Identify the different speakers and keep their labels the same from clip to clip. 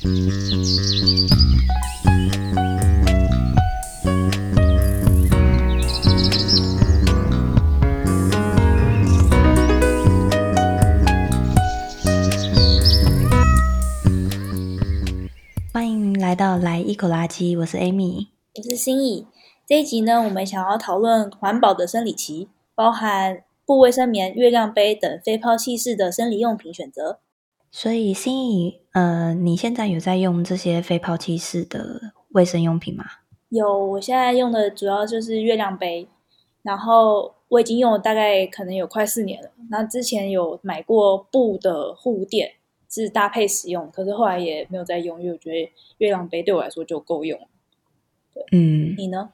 Speaker 1: 欢迎来到来一口垃圾，我是 Amy，
Speaker 2: 我是心意。这一集呢，我们想要讨论环保的生理期，包含布卫生棉、月亮杯等非抛弃式的生理用品选择。
Speaker 1: 所以心仪，呃，你现在有在用这些非抛弃式的卫生用品吗？
Speaker 2: 有，我现在用的主要就是月亮杯，然后我已经用了大概可能有快四年了。那之前有买过布的护垫，是搭配使用，可是后来也没有再用，因为我觉得月亮杯对我来说就够用。对，嗯，你呢？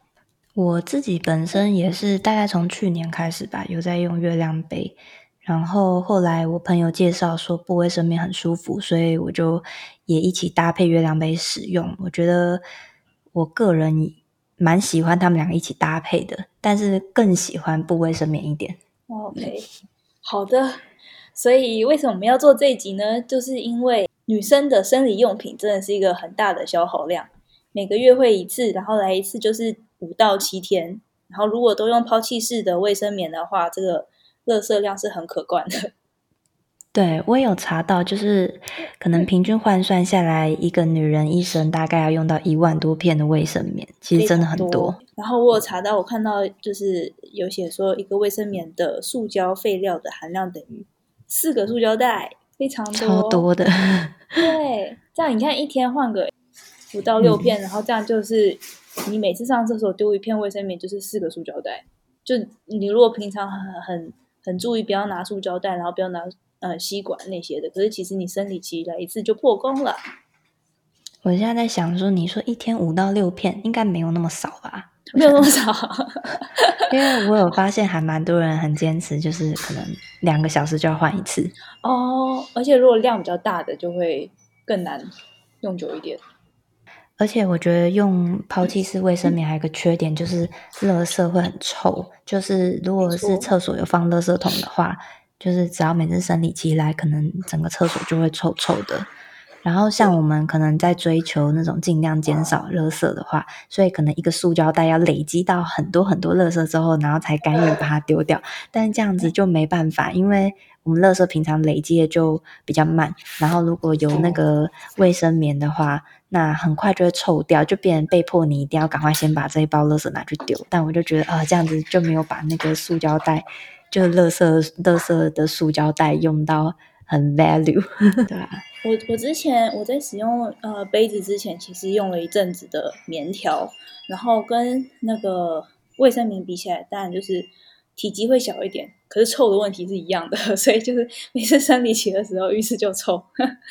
Speaker 1: 我自己本身也是大概从去年开始吧，有在用月亮杯，然后后来我朋友介绍说不卫生棉很舒服，所以我就也一起搭配月亮杯使用。我觉得我个人蛮喜欢他们两个一起搭配的，但是更喜欢不卫生棉一点。
Speaker 2: OK，好的。所以为什么我们要做这一集呢？就是因为女生的生理用品真的是一个很大的消耗量，每个月会一次，然后来一次就是。五到七天，然后如果都用抛弃式的卫生棉的话，这个垃圾量是很可观的。
Speaker 1: 对，我也有查到，就是可能平均换算下来，一个女人一生大概要用到一万多片的卫生棉，其实真的很多。
Speaker 2: 多。然后我有查到，我看到就是有写说，一个卫生棉的塑胶废料的含量等于四个塑胶袋，非常多，
Speaker 1: 超多的。
Speaker 2: 对，这样你看一天换个五到六片，嗯，然后这样就是。你每次上厕所丢一片卫生棉，就是四个塑胶袋。就你如果平常很很很注意，不要拿塑胶袋，然后不要拿呃吸管那些的，可是其实你生理期来一次就破功了。
Speaker 1: 我现在在想说，你说一天五到六片，应该没有那么少吧？
Speaker 2: 没有那么少，
Speaker 1: 因为我有发现还蛮多人很坚持，就是可能两个小时就要换一次。
Speaker 2: 哦，而且如果量比较大的，就会更难用久一点。
Speaker 1: 而且我觉得用抛弃式卫生棉还有一个缺点，就是垃圾会很臭。就是如果是厕所有放垃圾桶的话，就是只要每次生理期来，可能整个厕所就会臭臭的。然后像我们可能在追求那种尽量减少垃圾的话，所以可能一个塑胶袋要累积到很多很多垃圾之后，然后才甘愿把它丢掉。但是这样子就没办法，因为我们垃圾平常累积的就比较慢。然后如果有那个卫生棉的话，那很快就会臭掉，就变成被迫你一定要赶快先把这一包垃圾拿去丢。但我就觉得啊、呃，这样子就没有把那个塑胶袋，就是垃圾垃圾的塑胶袋用到很 value。对啊，
Speaker 2: 我我之前我在使用呃杯子之前，其实用了一阵子的棉条，然后跟那个卫生棉比起来，当然就是体积会小一点，可是臭的问题是一样的，所以就是每次生理期的时候浴室就臭。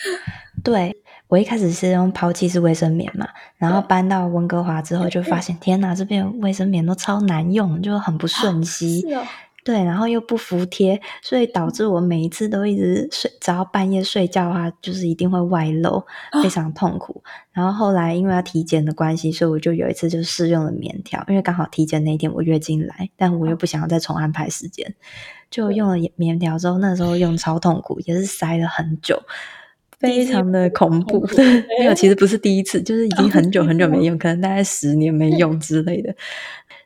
Speaker 1: 对。我一开始是用抛弃式卫生棉嘛，然后搬到温哥华之后就发现，天哪，这边卫生棉都超难用，就很不顺吸。是哦。对，然后又不服帖，所以导致我每一次都一直睡，只要半夜睡觉的话，就是一定会外漏，非常痛苦。然后后来因为要体检的关系，所以我就有一次就试用了棉条，因为刚好体检那天我月经来，但我又不想要再重安排时间，就用了棉条之后，那时候用超痛苦，也是塞了很久。非常的恐怖，没有，其实不是第一次，就是已经很久很久没用，可能大概十年没用之类的。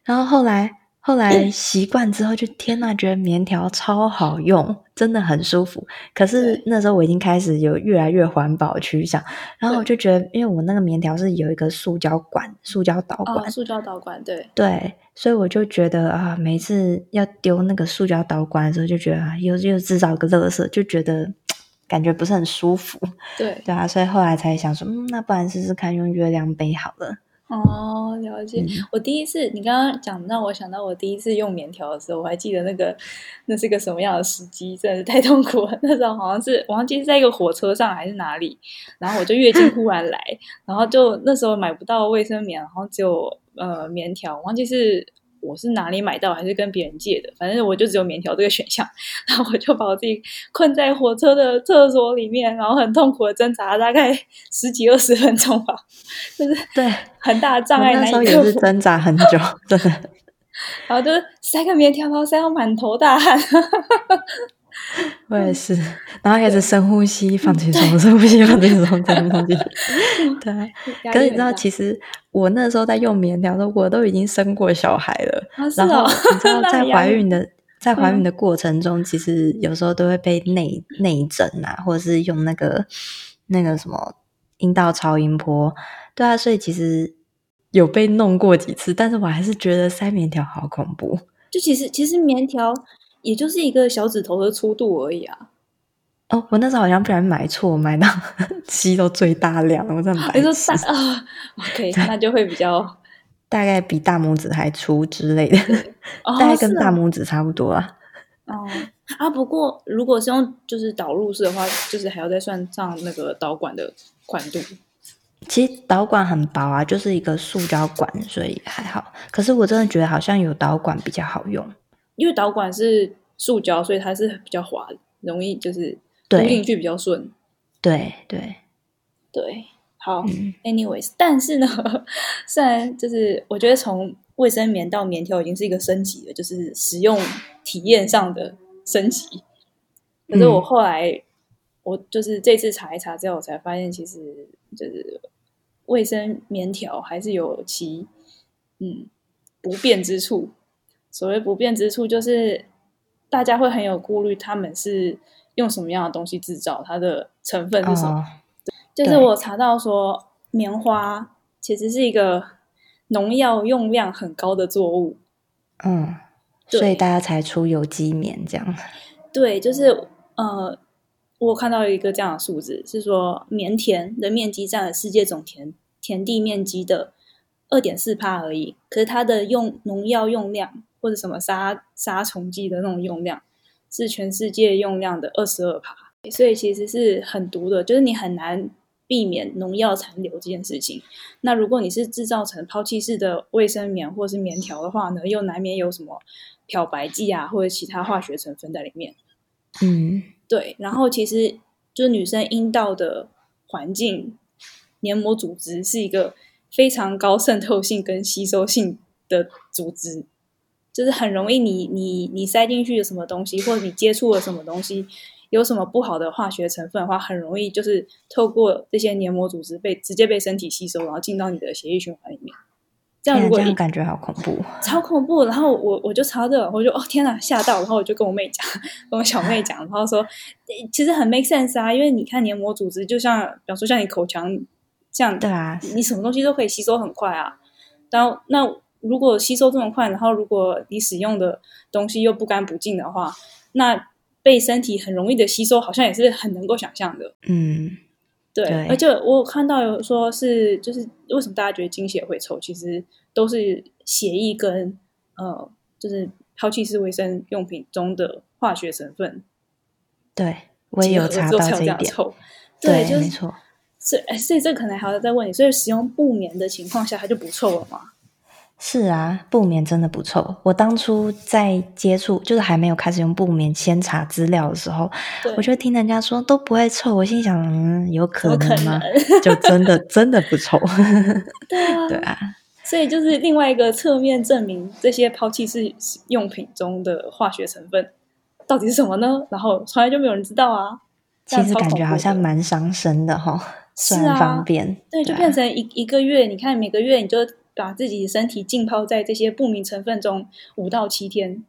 Speaker 1: 然后后来后来习惯之后，就天呐，觉得棉条超好用，真的很舒服。可是那时候我已经开始有越来越环保趋向，然后我就觉得，因为我那个棉条是有一个塑胶管、塑胶导管、
Speaker 2: 哦、塑胶导管，对
Speaker 1: 对，所以我就觉得啊，每次要丢那个塑胶导管的时候，就觉得啊，又又制造一个垃圾，就觉得。感觉不是很舒服，
Speaker 2: 对
Speaker 1: 对啊，所以后来才想说，嗯，那不然试试看用月亮杯好了。
Speaker 2: 哦，了解。嗯、我第一次，你刚刚讲让我想到我第一次用棉条的时候，我还记得那个那是个什么样的时机，真的是太痛苦了。那时候好像是我忘记是在一个火车上还是哪里，然后我就月经 忽然来，然后就那时候买不到卫生棉，然后只有呃棉条，我忘记是。我是哪里买到，还是跟别人借的？反正我就只有棉条这个选项，然后我就把我自己困在火车的厕所里面，然后很痛苦的挣扎大概十几二十分钟吧，就是对很大的障碍。
Speaker 1: 那时候也是挣扎很久，真的。
Speaker 2: 然后就是塞个棉条，然后塞到满头大汗。
Speaker 1: 我也是，然后开始深呼吸，放轻松，深呼吸，放轻松，深呼吸。对，可是你知道，其实我那时候在用棉条的时候，我都已经生过小孩了。
Speaker 2: 啊、
Speaker 1: 然后你知道，在怀孕的在怀孕的过程中，其实有时候都会被内内诊啊，或者是用那个那个什么阴道超音波。对啊，所以其实有被弄过几次，但是我还是觉得塞棉条好恐怖。
Speaker 2: 就其实其实棉条。也就是一个小指头的粗度而已啊！
Speaker 1: 哦，我那时候好像不然买错，买到 吸到最大量，我真的白痴
Speaker 2: 啊！OK，那就会比较
Speaker 1: 大概比大拇指还粗之类的，哦、大概跟大拇指差不多啊。
Speaker 2: 哦啊，不过如果是用就是导入式的话，就是还要再算上那个导管的宽度。
Speaker 1: 其实导管很薄啊，就是一个塑胶管，所以还好。可是我真的觉得好像有导管比较好用。
Speaker 2: 因为导管是塑胶，所以它是比较滑，容易就是读进去比较顺。
Speaker 1: 对对
Speaker 2: 对，好。嗯、anyways，但是呢，虽然就是我觉得从卫生棉到棉条已经是一个升级了，就是使用体验上的升级。可是我后来，嗯、我就是这次查一查之后，我才发现其实就是卫生棉条还是有其嗯不便之处。所谓不便之处，就是大家会很有顾虑，他们是用什么样的东西制造，它的成分是什么？哦、就是我查到说，棉花其实是一个农药用量很高的作物。
Speaker 1: 嗯，所以大家才出有机棉这样。
Speaker 2: 对，就是呃，我看到一个这样的数字，是说棉田的面积占了世界总田田地面积的二点四帕而已，可是它的用农药用量。或者什么杀杀虫剂的那种用量，是全世界用量的二十二趴，所以其实是很毒的，就是你很难避免农药残留这件事情。那如果你是制造成抛弃式的卫生棉或是棉条的话呢，又难免有什么漂白剂啊或者其他化学成分在里面。
Speaker 1: 嗯，
Speaker 2: 对。然后其实就是女生阴道的环境，黏膜组织是一个非常高渗透性跟吸收性的组织。就是很容易你，你你你塞进去的什么东西，或者你接触了什么东西，有什么不好的化学成分的话，很容易就是透过这些黏膜组织被直接被身体吸收，然后进到你的血液循环里面。这样如果你
Speaker 1: 感觉好恐怖，
Speaker 2: 超恐怖。然后我我就查这，我就哦天哪，吓到。然后我就跟我妹讲，跟我小妹讲，然后说其实很 make sense 啊，因为你看黏膜组织就像，比方说像你口腔这样，
Speaker 1: 对啊，
Speaker 2: 你什么东西都可以吸收很快啊。然后那。如果吸收这么快，然后如果你使用的东西又不干不净的话，那被身体很容易的吸收，好像也是很能够想象的。
Speaker 1: 嗯，
Speaker 2: 对。对，而且我看到有说是，就是为什么大家觉得精血会臭，其实都是血液跟呃，就是抛弃式卫生用品中的化学成分。
Speaker 1: 对，我也有查到这一点。
Speaker 2: 对，
Speaker 1: 对，没错。
Speaker 2: 所以，所以这可能还要再问你，所以使用不棉的情况下，它就不臭了吗？
Speaker 1: 是啊，布棉真的不臭。我当初在接触，就是还没有开始用布棉，先查资料的时候，我就听人家说都不会臭。我心想，嗯，有可能吗？能就真的真的不臭。
Speaker 2: 对啊，对啊。所以就是另外一个侧面证明，这些抛弃式用品中的化学成分到底是什么呢？然后从来就没有人知道啊。
Speaker 1: 其实感觉好像蛮伤身的哈，虽然方便。
Speaker 2: 对，就变成一、啊、一个月，你看每个月你就。把自己的身体浸泡在这些不明成分中五到七天，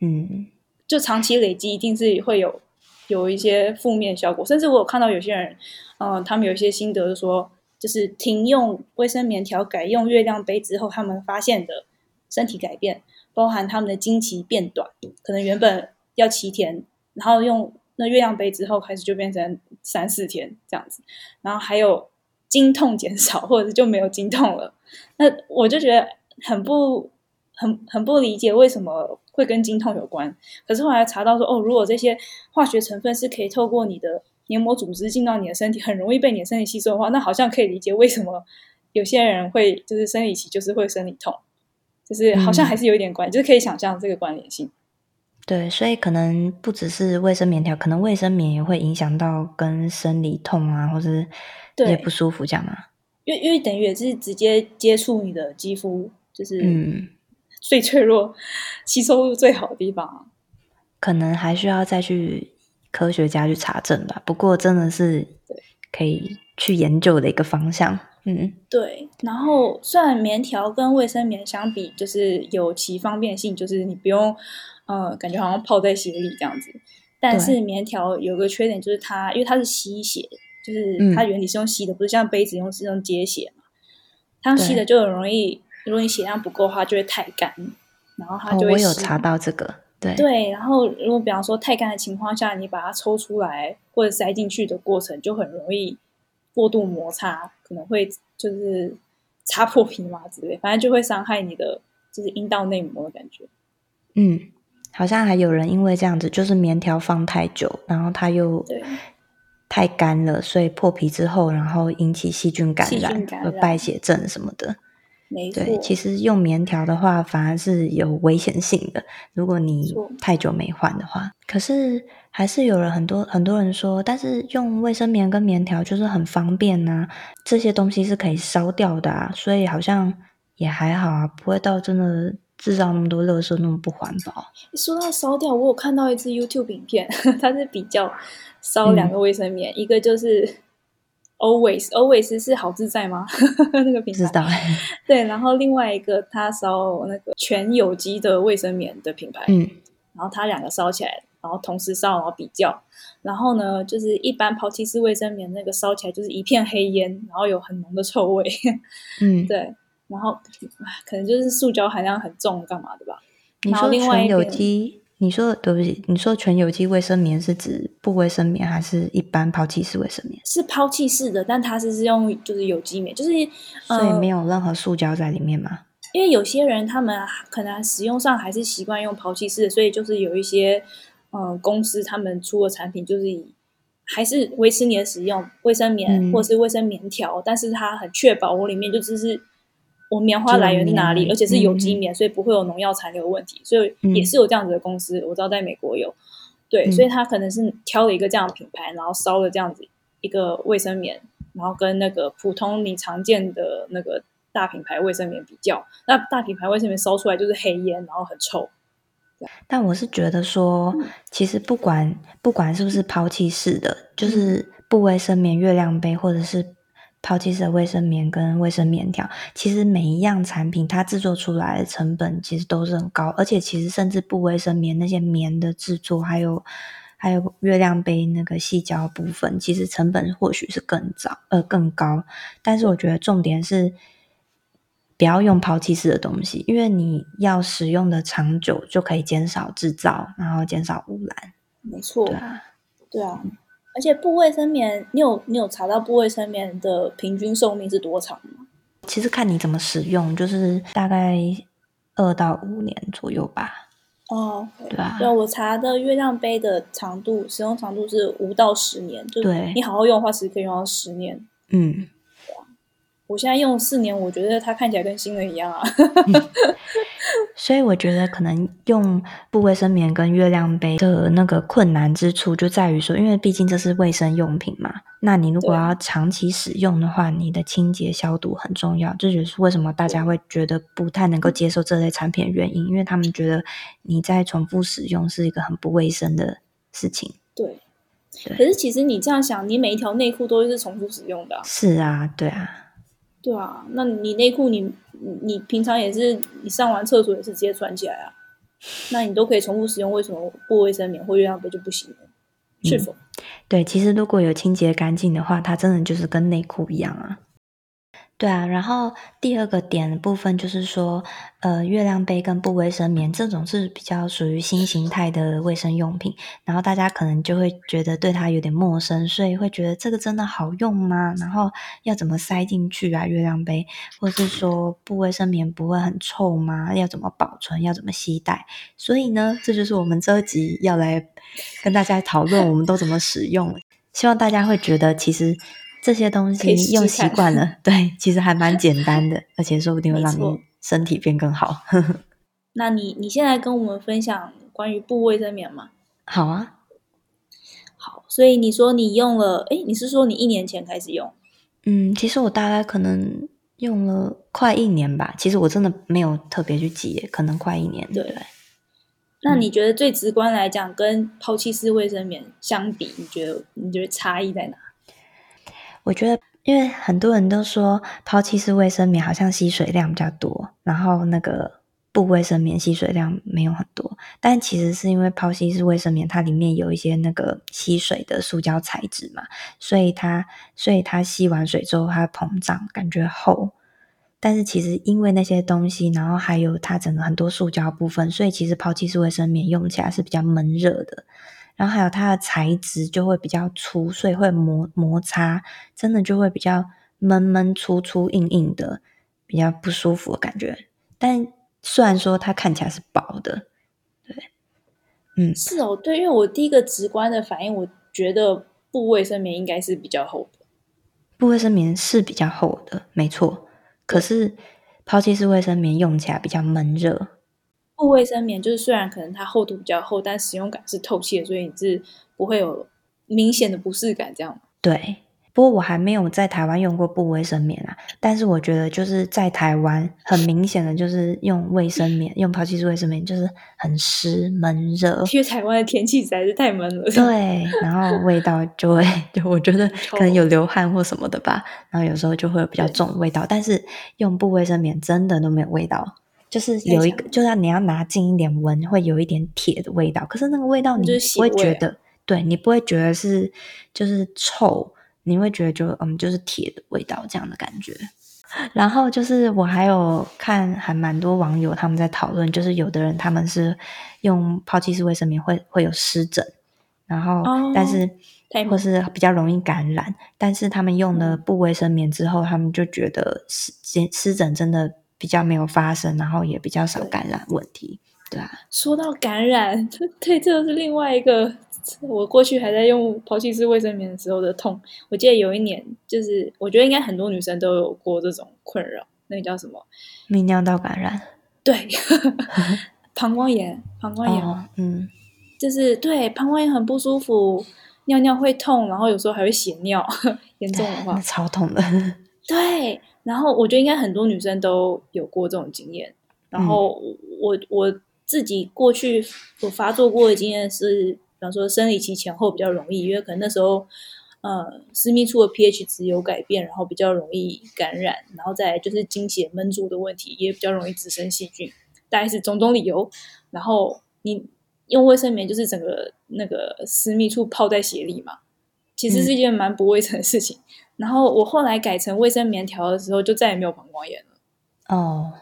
Speaker 1: 嗯，
Speaker 2: 就长期累积，一定是会有有一些负面效果。甚至我有看到有些人，嗯、呃，他们有一些心得，说就是停用卫生棉条，改用月亮杯之后，他们发现的身体改变，包含他们的经期变短，可能原本要七天，然后用那月亮杯之后，开始就变成三四天这样子，然后还有。经痛减少，或者是就没有经痛了，那我就觉得很不很很不理解为什么会跟经痛有关。可是后来查到说，哦，如果这些化学成分是可以透过你的黏膜组织进到你的身体，很容易被你的身体吸收的话，那好像可以理解为什么有些人会就是生理期就是会生理痛，就是好像还是有一点关就是可以想象这个关联性。
Speaker 1: 对，所以可能不只是卫生棉条，可能卫生棉也会影响到跟生理痛啊，或是。也不舒服，这样啊？
Speaker 2: 因为因为等于也是直接接触你的肌肤，就是嗯，最脆弱、嗯、吸收最好的地方。
Speaker 1: 可能还需要再去科学家去查证吧。不过真的是可以去研究的一个方向。嗯，
Speaker 2: 对。然后虽然棉条跟卫生棉相比，就是有其方便性，就是你不用，呃，感觉好像泡在血里这样子。但是棉条有个缺点，就是它因为它是吸血，就是它原理是用吸的，嗯、不是像杯子用是用接血嘛。它用吸的就很容易，如果你血量不够的话，就会太干。然后它就会、哦。我
Speaker 1: 有查到这个，对
Speaker 2: 对。然后如果比方说太干的情况下，你把它抽出来或者塞进去的过程，就很容易过度摩擦，可能会就是擦破皮嘛之类，反正就会伤害你的就是阴道内膜的感觉。
Speaker 1: 嗯，好像还有人因为这样子，就是棉条放太久，然后它又太干了，所以破皮之后，然后引起细菌感染和败血症什么的。
Speaker 2: 没错，
Speaker 1: 对，其实用棉条的话，反而是有危险性的。如果你太久没换的话，可是还是有人很多很多人说，但是用卫生棉跟棉条就是很方便呐、啊，这些东西是可以烧掉的啊，所以好像也还好啊，不会到真的制造那么多垃圾，那么不环保。
Speaker 2: 说到烧掉，我有看到一支 YouTube 影片，它是比较烧两个卫生棉，嗯、一个就是。Always Always 是好自在吗？那个品牌
Speaker 1: 知道。
Speaker 2: 对，然后另外一个它烧那个全有机的卫生棉的品牌，嗯，然后它两个烧起来，然后同时烧，然后比较，然后呢，就是一般抛弃式卫生棉那个烧起来就是一片黑烟，然后有很浓的臭味，嗯，对，然后可能就是塑胶含量很重，干嘛的吧？
Speaker 1: 你说全有机？你说对不起，你说全有机卫生棉是指不卫生棉还是一般抛弃式卫生棉？
Speaker 2: 是抛弃式的，但它是是用就是有机棉，就是
Speaker 1: 所以没有任何塑胶在里面吗？呃，
Speaker 2: 因为有些人他们可能使用上还是习惯用抛弃式的，所以就是有一些呃公司他们出的产品就是以还是维持你的使用卫生棉或是卫生棉条，嗯，但是它很确保我里面就只是。我棉花来源是哪里？而且是有机棉，嗯，所以不会有农药残留问题。所以也是有这样子的公司，嗯，我知道在美国有。对，嗯，所以他可能是挑了一个这样的品牌，然后烧了这样子一个卫生棉，然后跟那个普通你常见的那个大品牌卫生棉比较，那大品牌卫生棉烧出来就是黑烟，然后很臭。
Speaker 1: 但我是觉得说，嗯，其实不管不管是不是抛弃式的，嗯，就是不卫生棉、月亮杯或者是。抛弃式的卫生棉跟卫生棉条，其实每一样产品它制作出来的成本其实都是很高，而且其实甚至不卫生棉那些棉的制作，还有还有月亮杯那个细胶部分，其实成本或许是更早呃更高。但是我觉得重点是不要用抛弃式的东西，因为你要使用的长久，就可以减少制造，然后减少污染。
Speaker 2: 没错，对啊，对啊。而且布卫生棉，你有你有查到布卫生棉的平均寿命是多长吗？
Speaker 1: 其实看你怎么使用，就是大概二到五年左右吧。
Speaker 2: 哦，okay.
Speaker 1: 对啊，
Speaker 2: 对，我查的月亮杯的长度，使用长度是五到十年，就对，你好好用的话，其实可以用到十年。嗯。我现在用四年，我觉得它看起来跟新的一样啊。嗯、
Speaker 1: 所以我觉得可能用不卫生棉跟月亮杯的那个困难之处就在于说，因为毕竟这是卫生用品嘛。那你如果要长期使用的话，你的清洁消毒很重要。这就是为什么大家会觉得不太能够接受这类产品的原因，因为他们觉得你在重复使用是一个很不卫生的事情。
Speaker 2: 对，对。可是其实你这样想，你每一条内裤都是重复使用的啊。
Speaker 1: 是啊，对啊。
Speaker 2: 对啊，那你内裤你你平常也是你上完厕所也是直接穿起来啊？那你都可以重复使用，为什么不卫生棉或月亮杯就不行呢？是否？
Speaker 1: 嗯，对，其实如果有清洁干净的话，它真的就是跟内裤一样啊。对啊，然后第二个点的部分就是说，呃，月亮杯跟不卫生棉这种是比较属于新形态的卫生用品，然后大家可能就会觉得对它有点陌生，所以会觉得这个真的好用吗？然后要怎么塞进去啊？月亮杯，或是说不卫生棉不会很臭吗？要怎么保存？要怎么携带？所以呢，这就是我们这集要来跟大家讨论，我们都怎么使用。希望大家会觉得其实。这些东西用习惯了，对，其实还蛮简单的，而且说不定会让你身体变更好。
Speaker 2: 那你你现在跟我们分享关于布卫生棉吗？
Speaker 1: 好啊，
Speaker 2: 好，所以你说你用了，诶，你是说你一年前开始用？
Speaker 1: 嗯，其实我大概可能用了快一年吧。其实我真的没有特别去记，可能快一年。
Speaker 2: 对。对那你觉得最直观来讲，跟抛弃式卫生棉相比，你觉得你觉得差异在哪？
Speaker 1: 我觉得，因为很多人都说抛弃式卫生棉好像吸水量比较多，然后那个布卫生棉吸水量没有很多，但其实是因为抛弃式卫生棉它里面有一些那个吸水的塑胶材质嘛，所以它所以它吸完水之后它膨胀，感觉厚。但是其实因为那些东西，然后还有它整个很多塑胶部分，所以其实抛弃式卫生棉用起来是比较闷热的。然后还有它的材质就会比较粗，所以会摩摩擦，真的就会比较闷闷粗粗硬硬的，比较不舒服的感觉。但虽然说它看起来是薄的，对，嗯，
Speaker 2: 是哦，对，因为我第一个直观的反应，我觉得布卫生棉应该是比较厚的，
Speaker 1: 布卫生棉是比较厚的，没错。可是抛弃式卫生棉用起来比较闷热，
Speaker 2: 布卫生棉就是虽然可能它厚度比较厚，但使用感是透气的，所以你是不会有明显的不适感，这样。
Speaker 1: 对。不过我还没有在台湾用过布卫生棉啊，但是我觉得就是在台湾很明显的就是用卫生棉，用抛弃式卫生棉就是很湿闷热。
Speaker 2: 因为台湾的天气实在是太闷了。
Speaker 1: 对，然后味道就会就我觉得 可能有流汗或什么的吧，然后有时候就会有比较重的味道。但是用布卫生棉真的都没有味道，就是有一个，就算你要拿近一点闻，会有一点铁的味道。可是那个味道你不会觉得，对，你不会觉得是就是臭。你会觉得就嗯，就是铁的味道这样的感觉。然后就是我还有看还蛮多网友他们在讨论，就是有的人他们是用抛弃式卫生棉会会有湿疹，然后、哦、但是或是比较容易感染，但是他们用了布卫生棉之后，他们就觉得湿湿疹真的比较没有发生，然后也比较少感染问题，对，对啊。
Speaker 2: 说到感染，对，这是另外一个。我过去还在用抛弃式卫生棉的时候的痛，我记得有一年，就是我觉得应该很多女生都有过这种困扰，那个叫什么？
Speaker 1: 泌尿道感染？
Speaker 2: 对，膀胱炎，膀胱炎，哦、嗯，就是对，膀胱炎很不舒服，尿尿会痛，然后有时候还会血尿，严重的话
Speaker 1: 超痛的。
Speaker 2: 对，然后我觉得应该很多女生都有过这种经验，然后我、嗯、我自己过去我发作过的经验是。比方说生理期前后比较容易，因为可能那时候，呃，私密处的 pH 值有改变，然后比较容易感染，然后再来就是经血闷住的问题，也比较容易滋生细菌，大概是种种理由。然后你用卫生棉，就是整个那个私密处泡在血里嘛，其实是一件蛮不卫生的事情。嗯、然后我后来改成卫生棉条的时候，就再也没有膀胱炎了。哦，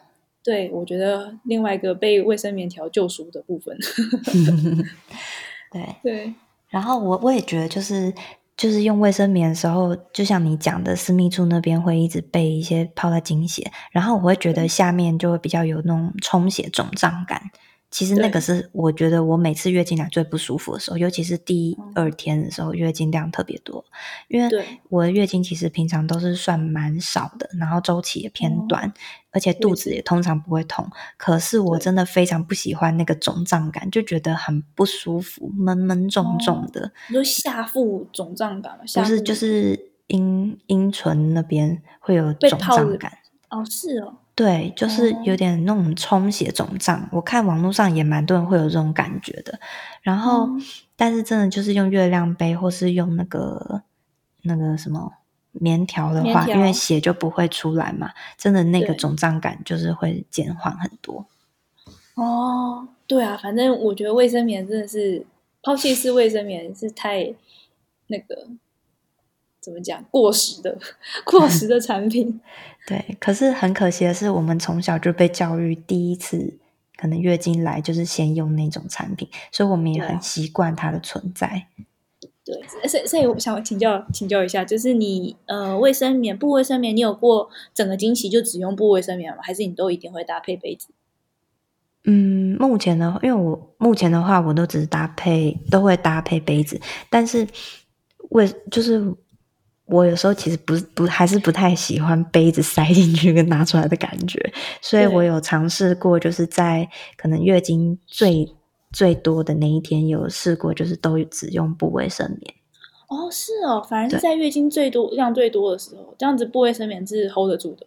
Speaker 2: 对，我觉得另外一个被卫生棉条救赎的部分。
Speaker 1: 对对，然后我我也觉得，就是就是用卫生棉的时候，就像你讲的，私密处那边会一直被一些泡在经血，然后我会觉得下面就会比较有那种充血肿胀感。其实那个是我觉得我每次月经来最不舒服的时候，尤其是第二天的时候，月经量特别多。因为我的月经其实平常都是算蛮少的，然后周期也偏短，而且肚子也通常不会痛。可是我真的非常不喜欢那个肿胀感，就觉得很不舒服，闷闷重重的。
Speaker 2: 你说下腹肿胀感吗？
Speaker 1: 不是，就是阴阴唇那边会有肿胀感。
Speaker 2: 哦，是哦。
Speaker 1: 对，就是有点那种充血肿胀，哦，我看网络上也蛮多人会有这种感觉的。然后，嗯、但是真的就是用月亮杯或是用那个那个什么棉条的话，因为血就不会出来嘛，真的那个肿胀感就是会减缓很多。
Speaker 2: 哦，对啊，反正我觉得卫生棉真的是抛弃式卫生棉是太那个。怎么讲？过时的、过时的产品。
Speaker 1: 对，可是很可惜的是，我们从小就被教育，第一次可能月经来就是先用那种产品，所以我们也很习惯它的存在。
Speaker 2: 对，所以所以我想请教请教一下，就是你呃，卫生棉、布卫生棉，你有过整个经期就只用布卫生棉吗？还是你都一定会搭配杯子？
Speaker 1: 嗯，目前的话，因为我目前的话，我都只是搭配，都会搭配杯子，但是为就是。我有时候其实不不还是不太喜欢杯子塞进去跟拿出来的感觉，所以我有尝试过，就是在可能月经最最多的那一天有试过，就是都只用布卫生棉。
Speaker 2: 哦，是哦，反而是在月经最多量最多的时候，这样子布卫生棉是 hold 得住的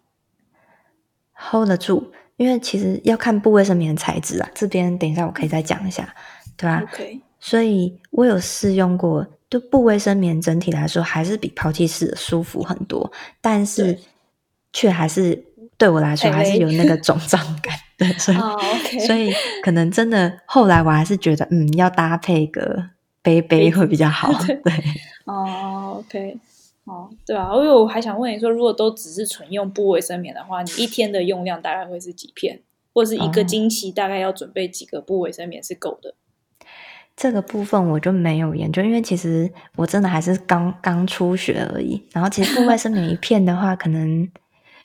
Speaker 2: ，hold
Speaker 1: 得住。因为其实要看布卫生棉的材质啊，这边等一下我可以再讲一下，对吧
Speaker 2: ？OK。
Speaker 1: 所以我有试用过，就布卫生棉整体来说还是比抛弃式的舒服很多，但是却还是对我来说还是有那个肿胀感，对，所以、
Speaker 2: oh, okay.
Speaker 1: 所以可能真的后来我还是觉得，嗯，要搭配个杯杯会比较好，对。
Speaker 2: 哦、oh,，OK。哦，对啊，因为我还想问你说，如果都只是纯用布卫生棉的话，你一天的用量大概会是几片，或者是一个经期大概要准备几个布卫生棉是够的？
Speaker 1: 这个部分我就没有研究，因为其实我真的还是刚刚初学而已。然后其实户外生棉一片的话，可能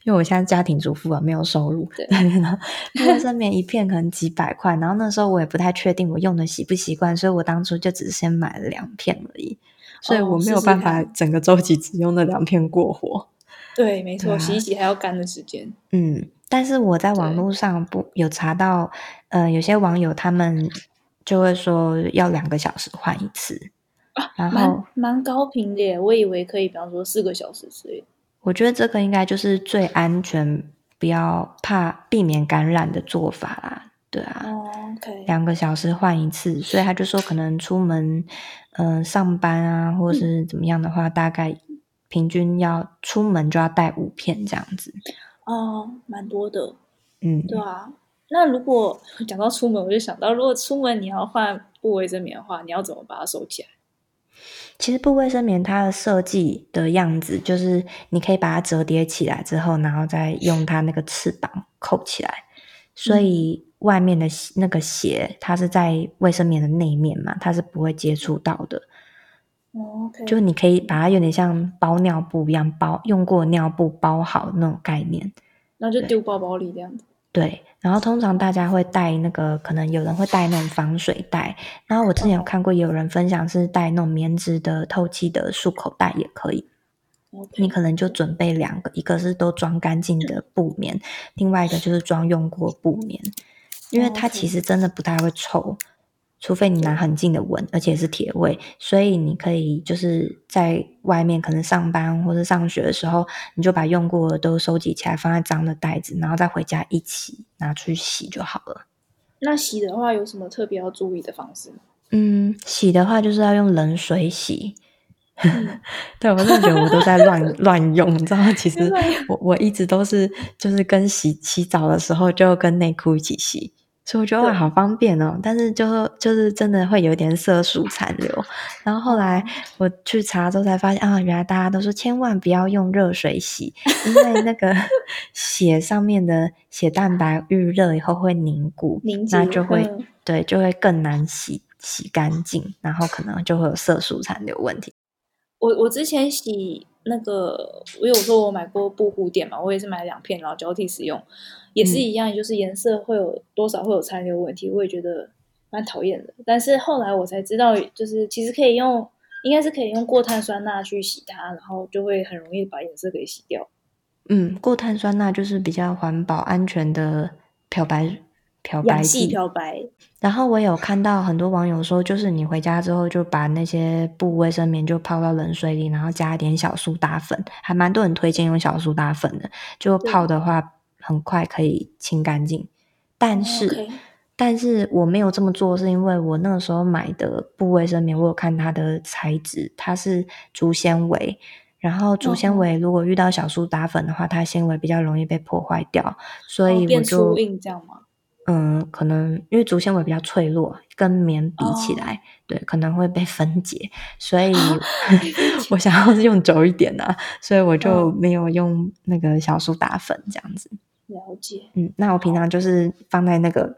Speaker 1: 因为我现在家庭主妇啊，没有收入，对，然后布卫生棉一片可能几百块。然后那时候我也不太确定我用的习不习惯，所以我当初就只是先买了两片而已。所以我没有办法整个周期只用那两片过活。
Speaker 2: 对，没错，啊、洗一洗还要干的时间。
Speaker 1: 嗯，但是我在网络上不有查到，呃，有些网友他们。就会说要两个小时换一次，
Speaker 2: 啊、
Speaker 1: 然后
Speaker 2: 蛮高频的耶，我以为可以，比方说四个小时之类。
Speaker 1: 我觉得这个应该就是最安全，不要怕避免感染的做法啦。对啊，
Speaker 2: 哦 okay、
Speaker 1: 两个小时换一次，所以他就说可能出门，嗯、呃，上班啊，或是怎么样的话，嗯、大概平均要出门就要带五片这样子。
Speaker 2: 哦，蛮多的，
Speaker 1: 嗯，
Speaker 2: 对啊。那如果 讲到出门，我就想到，如果出门你要换布卫生棉的话，你要怎么把它收起来？
Speaker 1: 其实布卫生棉它的设计的样子，就是你可以把它折叠起来之后，然后再用它那个翅膀扣起来。所以外面的那个鞋，它是在卫生棉的内面嘛，它是不会接触到的。
Speaker 2: 哦，okay。
Speaker 1: 就你可以把它有点像包尿布一样包，用过尿布包好那种概念，
Speaker 2: 那就丢包包里这样子。
Speaker 1: 对，然后通常大家会带那个，可能有人会带那种防水袋。然后我之前有看过，有人分享是带那种棉质的透气的束口袋也可以。你可能就准备两个，一个是都装干净的布棉，另外一个就是装用过布棉，因为它其实真的不太会臭。除非你拿很近的闻，而且是铁味，所以你可以就是在外面可能上班或者上学的时候，你就把用过的都收集起来，放在脏的袋子，然后再回家一起拿出去洗就好了。
Speaker 2: 那洗的话有什么特别要注意的方式吗？
Speaker 1: 嗯，洗的话就是要用冷水洗。对，我真的觉得我都在乱 乱用，你知道吗？其实我我一直都是就是跟洗洗澡的时候就跟内裤一起洗。所以我觉得哇，好方便哦！但是就是就是真的会有点色素残留。然后后来我去查之后才发现啊，原来大家都说千万不要用热水洗，因为那个 血上面的血蛋白遇热以后会凝固，凝那就会、嗯、对，就会更难洗洗干净，然后可能就会有色素残留问题。
Speaker 2: 我我之前洗那个，我有说我买过布护垫嘛，我也是买两片，然后交替使用。也是一样，就是颜色会有多少会有残留问题，我也觉得蛮讨厌的。但是后来我才知道，就是其实可以用，应该是可以用过碳酸钠去洗它，然后就会很容易把颜色给洗掉。
Speaker 1: 嗯，过碳酸钠就是比较环保、安全的漂白漂白剂。
Speaker 2: 漂白。
Speaker 1: 然后我有看到很多网友说，就是你回家之后就把那些布卫生棉就泡到冷水里，然后加一点小苏打粉，还蛮多人推荐用小苏打粉的，就泡的话。很快可以清干净，但是，Okay. 但是我没有这么做，是因为我那个时候买的布卫生棉，我有看它的材质，它是竹纤维，然后竹纤维如果遇到小苏打粉的话，它纤维比较容易被破坏掉，所以我就、哦、变粗硬这样吗？嗯，可能因为竹纤维比较脆弱，跟棉比起来，哦、对，可能会被分解，所以 我想要用久一点啊，所以我就没有用那个小苏打粉这样子。
Speaker 2: 了解，
Speaker 1: 嗯，那我平常就是放在那个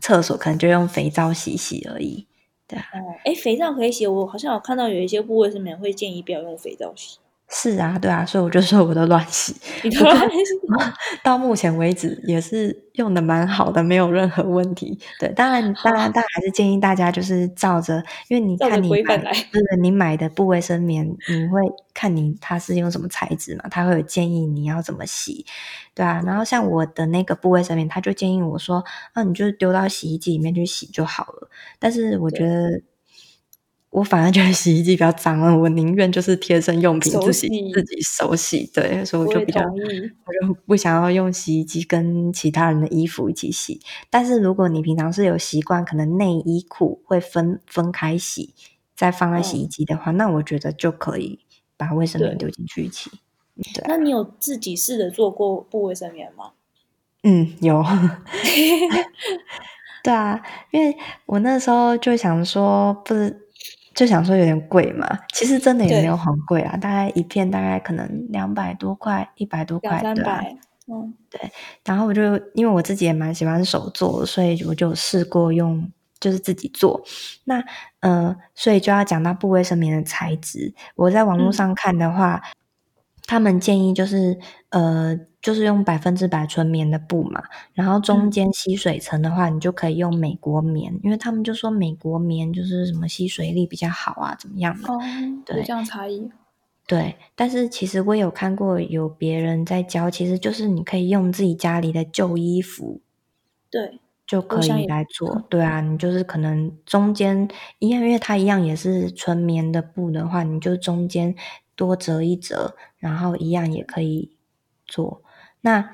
Speaker 1: 厕所，可能就用肥皂洗洗而已，对啊。
Speaker 2: 哦，哎，肥皂可以洗，我好像有看到有一些部位是免会建议不要用肥皂洗。
Speaker 1: 是啊，对啊，所以我就说我都乱洗。你都乱洗，到目前为止也是用的蛮好的，没有任何问题。对，当然，当然，当然还是建议大家就是照着，因为你看你买，对对，你买的布卫生棉，你会看你它是用什么材质嘛？它会有建议你要怎么洗，对啊。然后像我的那个布卫生棉，他就建议我说，那、啊、你就丢到洗衣机里面去洗就好了。但是我觉得。我反而觉得洗衣机比较脏了，我宁愿就是贴身用品自己自己手洗。对，所以我就比较我，我就不想要用洗衣机跟其他人的衣服一起洗。但是如果你平常是有习惯，可能内衣裤会分分开洗，再放在洗衣机的话，嗯，那我觉得就可以把卫生棉丢进去一起。对，
Speaker 2: 那你有自己试着做过布卫生棉吗？
Speaker 1: 嗯，有。对啊，因为我那时候就想说，不是。就想说有点贵嘛，其实真的也没有很贵啊，大概一片大概可能两百多块，一百多块，
Speaker 2: 两三百，
Speaker 1: 对啊，嗯，对。然后我就因为我自己也蛮喜欢手做，所以我就试过用，就是自己做。那呃，所以就要讲到不卫生棉的材质。我在网络上看的话，嗯、他们建议就是呃。就是用百分之百纯棉的布嘛，然后中间吸水层的话，嗯，你就可以用美国棉，因为他们就说美国棉就是什么吸水力比较好啊，怎么样的？
Speaker 2: 哦，对，有这样差异。
Speaker 1: 对，但是其实我有看过有别人在教，其实就是你可以用自己家里的旧衣服，
Speaker 2: 对，
Speaker 1: 就可以来做。对啊，你就是可能中间一样，因为它一样也是纯棉的布的话，你就中间多折一折，然后一样也可以做。那，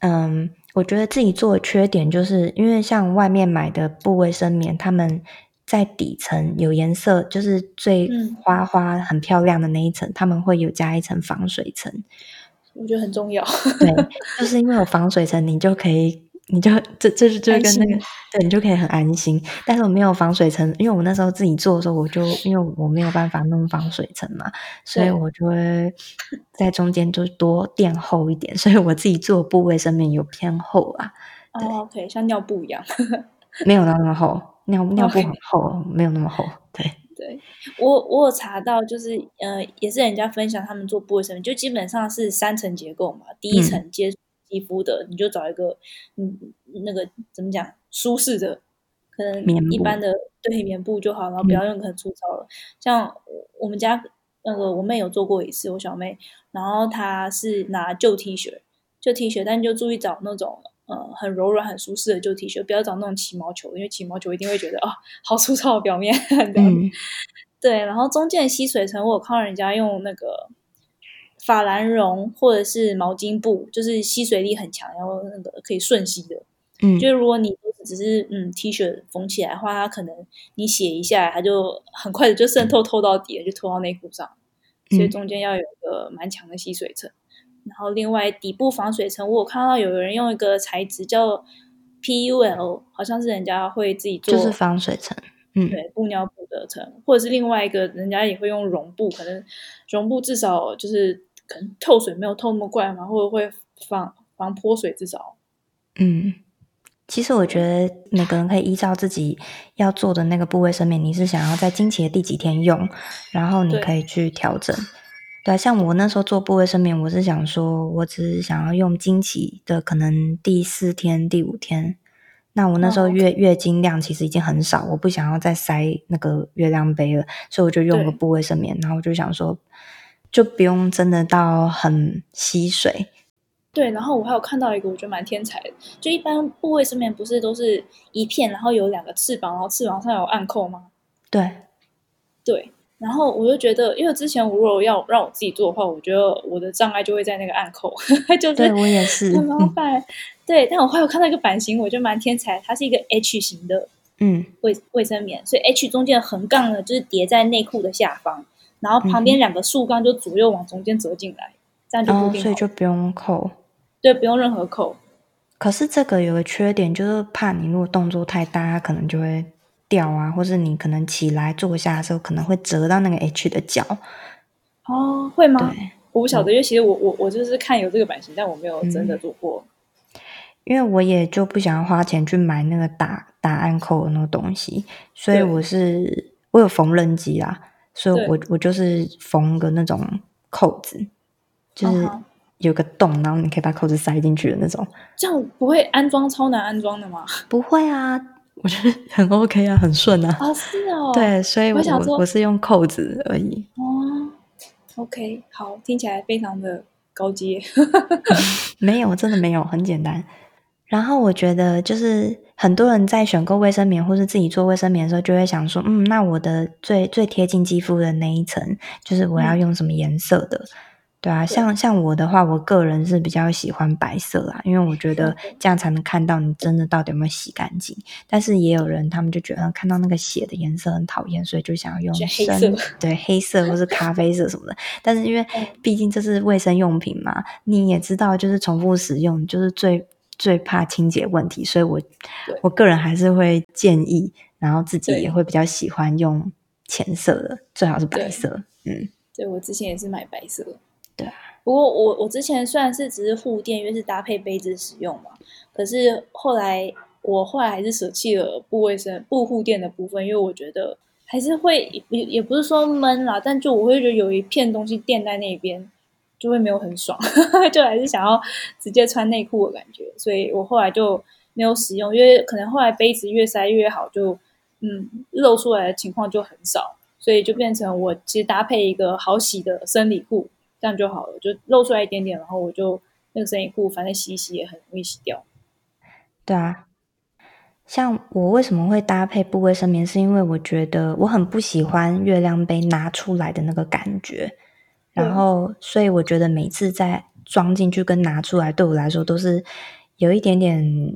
Speaker 1: 嗯，我觉得自己做的缺点就是，因为像外面买的布卫生棉，他们在底层有颜色，就是最花花很漂亮的那一层，嗯，他们会有加一层防水层。
Speaker 2: 我觉得很重要。
Speaker 1: 对，就是因为有防水层，你就可以。你就这这是就跟那个对，你就可以很安心。但是我没有防水层，因为我那时候自己做的时候，我就因为我没有办法弄防水层嘛，所以我就会在中间就多垫厚一点。所以我自己做的布卫生棉有偏厚啊。
Speaker 2: 哦，OK，像尿布一样，
Speaker 1: 没有那么厚，尿尿布很厚.没有那么厚。对，
Speaker 2: 对我我有查到，就是呃，也是人家分享他们做部位生棉，就基本上是三层结构嘛，第一层接。嗯皮肤的，你就找一个，嗯，那个怎么讲，舒适的，可能一般的对棉布就好，然后不要用很粗糙的。嗯、像我们家那个我妹有做过一次，我小妹，然后她是拿旧 T 恤，旧 T 恤，但你就注意找那种呃很柔软、很舒适的旧 T 恤，不要找那种起毛球，因为起毛球一定会觉得啊、哦，好粗糙的表面。嗯、对，然后中间的吸水层，我有看到人家用那个。法兰绒或者是毛巾布，就是吸水力很强，然后那个可以瞬吸的。嗯，就是如果你只是嗯 T 恤缝起来的话，它可能你写一下，它就很快的就渗透透到底了，就透到内裤上。所以中间要有一个蛮强的吸水层。然后另外底部防水层，我有看到有人用一个材质叫 PUL，好像是人家会自己做，
Speaker 1: 就是防水层。嗯，
Speaker 2: 对，布尿布的层，或者是另外一个人家也会用绒布，可能绒布至少就是。可能透水没有透那么快嘛，或者会防防泼水至少。
Speaker 1: 嗯，其实我觉得每个人可以依照自己要做的那个部位生面，你是想要在经期的第几天用，然后你可以去调整。对，对，像我那时候做部位生棉，我是想说，我只是想要用经期的可能第四天、第五天。那我那时候月、oh, okay. 月经量其实已经很少，我不想要再塞那个月亮杯了，所以我就用个部位生棉，然后我就想说。就不用真的到很吸水，
Speaker 2: 对。然后我还有看到一个，我觉得蛮天才的。就一般部卫生棉不是都是一片，然后有两个翅膀，然后翅膀上有暗扣吗？
Speaker 1: 对，
Speaker 2: 对。然后我就觉得，因为之前我如果要让我自己做的话，我觉得我的障碍就会在那个暗扣，就是
Speaker 1: 对我也是
Speaker 2: 很麻烦。嗯、对，但我后来有看到一个版型，我觉得蛮天才，它是一个 H 型的，嗯，卫卫生棉，所以 H 中间的横杠呢，就是叠在内裤的下方。然后旁边两个竖杠就左右往中间折进来，嗯、这样就固定、哦、所以就不用扣。对，不用任何扣。
Speaker 1: 可是这个有个缺点，就是怕你如果动作太大，它可能就会掉啊，或是你可能起来坐下的时候可能会折到那个 H 的角。
Speaker 2: 哦，会吗？我不晓得，因为其实我我我就是看有这个版型，但我没有真的做过。
Speaker 1: 嗯、因为我也就不想要花钱去买那个打打暗扣的那个东西，所以我是我有缝纫机啊。所以我我就是缝个那种扣子，就是有个洞，然后你可以把扣子塞进去的那种。
Speaker 2: 这样不会安装超难安装的吗？
Speaker 1: 不会啊，我觉得很 OK 啊，很顺啊。
Speaker 2: 啊，是哦。
Speaker 1: 对，所以我我，我是用扣子而已。
Speaker 2: 哦，OK，好，听起来非常的高阶。
Speaker 1: 没有，真的没有，很简单。然后我觉得就是。很多人在选购卫生棉或是自己做卫生棉的时候，就会想说，嗯，那我的最最贴近肌肤的那一层，就是我要用什么颜色的？嗯对啊，像像我的话，我个人是比较喜欢白色啦，因为我觉得 这样才能看到你真的到底有没有洗干净。但是也有人他们就觉得看到那个血的颜色很讨厌，所以就想要用深对黑色或是咖啡色什么的。但是因为 毕竟这是卫生用品嘛，你也知道，就是重复使用就是最最怕清洁问题，所以我我个人还是会建议，然后自己也会比较喜欢用浅色的，最好是白色。嗯，
Speaker 2: 对，我之前也是买白色。
Speaker 1: 对啊，
Speaker 2: 不过我我之前虽然是只是护垫，因为是搭配杯子使用嘛，可是后来我后来还是舍弃了不卫生不护垫的部分，因为我觉得还是会也也不是说闷啦，但就我会觉得有一片东西垫在那边，就会没有很爽，就还是想要直接穿内裤的感觉，所以我后来就没有使用，因为可能后来杯子越塞越好，就嗯露出来的情况就很少，所以就变成我其实搭配一个好洗的生理裤。这样就好了，就露出来一点点，然后我就那个生理裤，反正洗一洗也很容易洗掉。
Speaker 1: 对啊，像我为什么会搭配不卫生棉，是因为我觉得我很不喜欢月亮杯拿出来的那个感觉，然后所以我觉得每次在装进去跟拿出来，对我来说都是有一点点。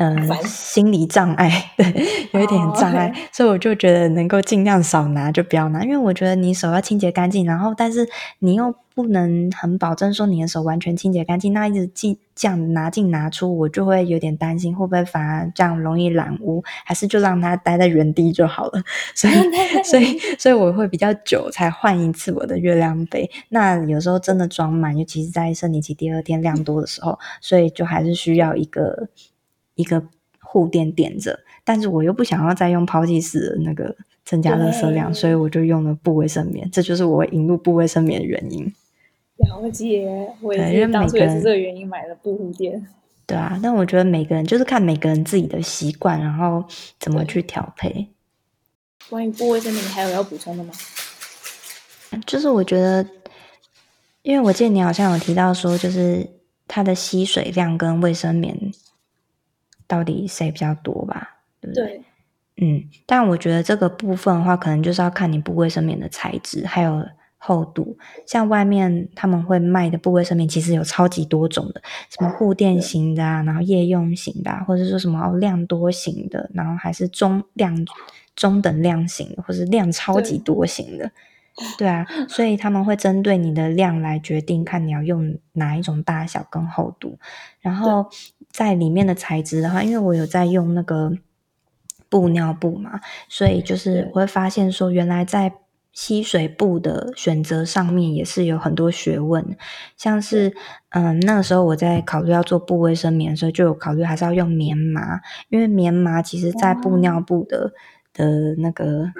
Speaker 1: 嗯，心理障碍，对，有一点障碍，oh, okay. 所以我就觉得能够尽量少拿就不要拿，因为我觉得你手要清洁干净，然后但是你又不能很保证说你的手完全清洁干净，那一直进这样拿进拿出，我就会有点担心会不会反而这样容易染污，还是就让它待在原地就好了。所以，所以，所以我会比较久才换一次我的月亮杯。那有时候真的装满，尤其是在生理期第二天量多的时候，所以就还是需要一个。一个护垫垫着，但是我又不想要再用抛弃式的那个增加热色量，所以我就用了布卫生棉，这就是我引入布卫生棉的原因。
Speaker 2: 了解，我也是当初也是这个原因买了布护垫。
Speaker 1: 对啊，但我觉得每个人就是看每个人自己的习惯，然后怎么去调配。
Speaker 2: 关于布卫生棉，你还有要补充的吗？
Speaker 1: 就是我觉得，因为我记得你好像有提到说，就是它的吸水量跟卫生棉。到底谁比较多吧？对不对？对。嗯，但我觉得这个部分的话，可能就是要看你布卫生棉的材质还有厚度。像外面他们会卖的布卫生棉，其实有超级多种的，什么护垫型的啊，然后夜用型的啊，或者说什么量多型的，然后还是中量、中等量型的，或是量超级多型的。对啊，所以他们会针对你的量来决定，看你要用哪一种大小跟厚度。然后在里面的材质的话，因为我有在用那个布尿布嘛，所以就是我会发现说，原来在吸水布的选择上面也是有很多学问。像是嗯，那个时候我在考虑要做布卫生棉的时候，就有考虑还是要用棉麻，因为棉麻其实在布尿布的的那个。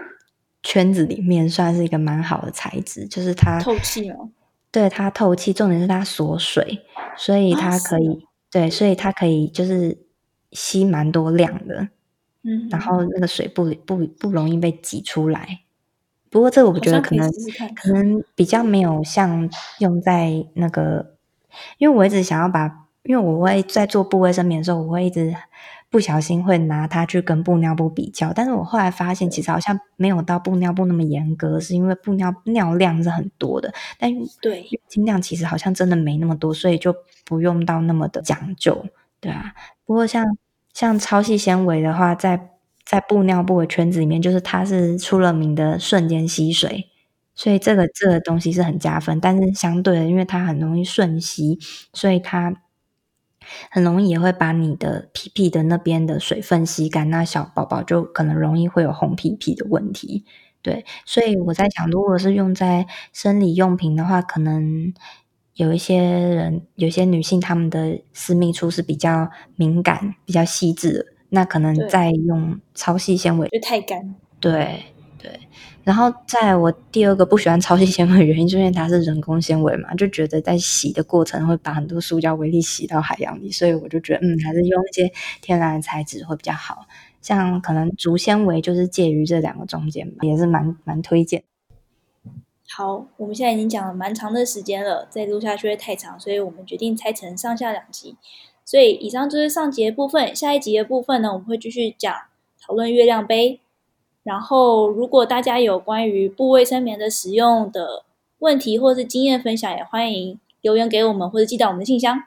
Speaker 1: 圈子里面算是一个蛮好的材质，就是它
Speaker 2: 透气哦。
Speaker 1: 对，它透气，重点是它锁水，所以它可以、啊、对，所以它可以就是吸蛮多量的。嗯，然后那个水不不不容易被挤出来。不过这个我觉得可能可，可能比较没有像用在那个，因为我一直想要把，因为我会在做布卫生棉的时候，我会一直。不小心会拿它去跟布尿布比较，但是我后来发现，其实好像没有到布尿布那么严格，是因为布尿尿量是很多的，但对月经量其实好像真的没那么多，所以就不用到那么的讲究，对啊。不过像像超细纤维的话，在在布尿布的圈子里面，就是它是出了名的瞬间吸水，所以这个这个东西是很加分。但是相对的，因为它很容易瞬吸，所以它。很容易也会把你的屁屁的那边的水分吸干，那小宝宝就可能容易会有红屁屁的问题。对，所以我在想，如果是用在生理用品的话，可能有一些人，有些女性她们的私密处是比较敏感、比较细致的，那可能再用超细纤维
Speaker 2: 就太
Speaker 1: 干。对。然后在我第二个不喜欢超细纤维的原因，就是因为它是人工纤维嘛，就觉得在洗的过程会把很多塑胶微粒洗到海洋里，所以我就觉得，嗯，还是用一些天然的材质会比较好，像可能竹纤维就是介于这两个中间吧，也是蛮蛮推荐。
Speaker 2: 好，我们现在已经讲了蛮长的时间了，再录下去会太长，所以我们决定拆成上下两集。所以以上就是上集的部分，下一集的部分呢，我们会继续讲讨论月亮杯。然后，如果大家有关于布卫生棉的使用的问题或是经验分享，也欢迎留言给我们或者寄到我们的信箱。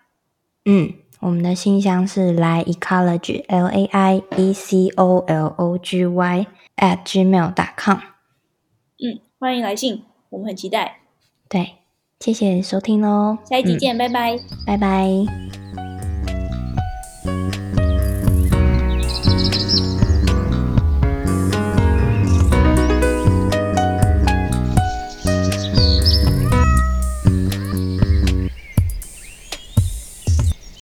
Speaker 1: 嗯，我们的信箱是 laiecology l a i e c o l o g y at gmail dot com。
Speaker 2: 嗯，欢迎来信，我们很期待。
Speaker 1: 对，谢谢收听喽，
Speaker 2: 下一集见，嗯、拜拜，
Speaker 1: 拜拜。